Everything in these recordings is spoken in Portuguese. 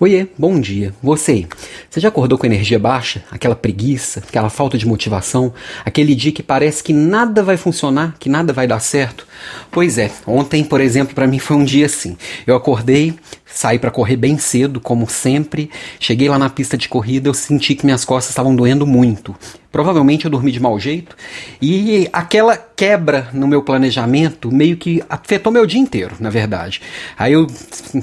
Oiê, bom dia. Você você já acordou com energia baixa? Aquela preguiça, aquela falta de motivação? Aquele dia que parece que nada vai funcionar, que nada vai dar certo? Pois é, ontem, por exemplo, para mim foi um dia assim. Eu acordei, saí para correr bem cedo, como sempre. Cheguei lá na pista de corrida, eu senti que minhas costas estavam doendo muito. Provavelmente eu dormi de mau jeito e aquela quebra no meu planejamento meio que afetou meu dia inteiro, na verdade. Aí eu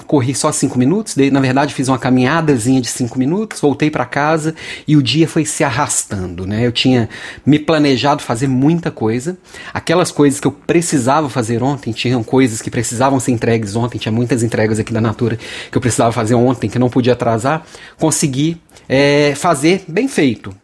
corri só cinco minutos, na verdade fiz uma caminhadazinha de cinco minutos, voltei para casa e o dia foi se arrastando, né? Eu tinha me planejado fazer muita coisa, aquelas coisas que eu precisava fazer ontem, tinham coisas que precisavam ser entregues ontem, tinha muitas entregas aqui da Natura que eu precisava fazer ontem, que não podia atrasar, consegui é, fazer bem feito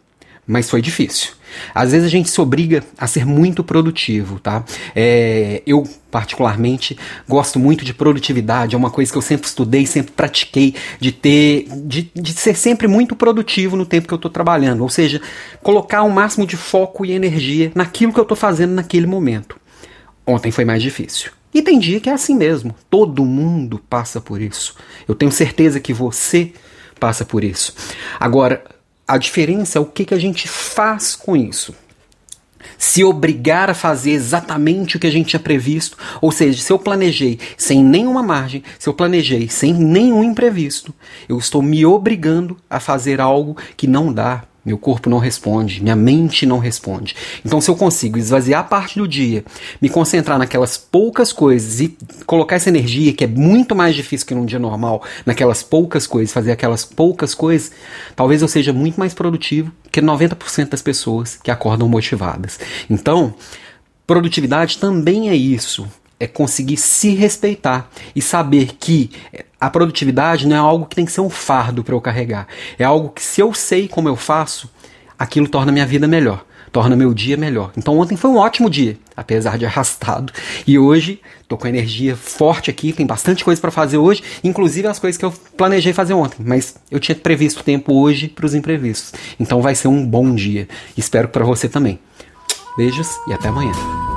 mas foi difícil. Às vezes a gente se obriga a ser muito produtivo, tá? É, eu, particularmente, gosto muito de produtividade, é uma coisa que eu sempre estudei, sempre pratiquei, de ter, de, de ser sempre muito produtivo no tempo que eu estou trabalhando, ou seja, colocar o máximo de foco e energia naquilo que eu estou fazendo naquele momento. Ontem foi mais difícil. E tem dia que é assim mesmo, todo mundo passa por isso. Eu tenho certeza que você passa por isso. Agora, a diferença é o que, que a gente faz com isso. Se obrigar a fazer exatamente o que a gente tinha previsto, ou seja, se eu planejei sem nenhuma margem, se eu planejei sem nenhum imprevisto, eu estou me obrigando a fazer algo que não dá meu corpo não responde, minha mente não responde. Então, se eu consigo esvaziar parte do dia, me concentrar naquelas poucas coisas e colocar essa energia, que é muito mais difícil que num dia normal, naquelas poucas coisas, fazer aquelas poucas coisas, talvez eu seja muito mais produtivo que 90% das pessoas que acordam motivadas. Então, produtividade também é isso é conseguir se respeitar e saber que a produtividade não é algo que tem que ser um fardo para eu carregar. É algo que, se eu sei como eu faço, aquilo torna minha vida melhor, torna meu dia melhor. Então, ontem foi um ótimo dia, apesar de arrastado. E hoje, tô com energia forte aqui, tem bastante coisa para fazer hoje, inclusive as coisas que eu planejei fazer ontem. Mas eu tinha previsto tempo hoje para os imprevistos. Então, vai ser um bom dia. Espero para você também. Beijos e até amanhã.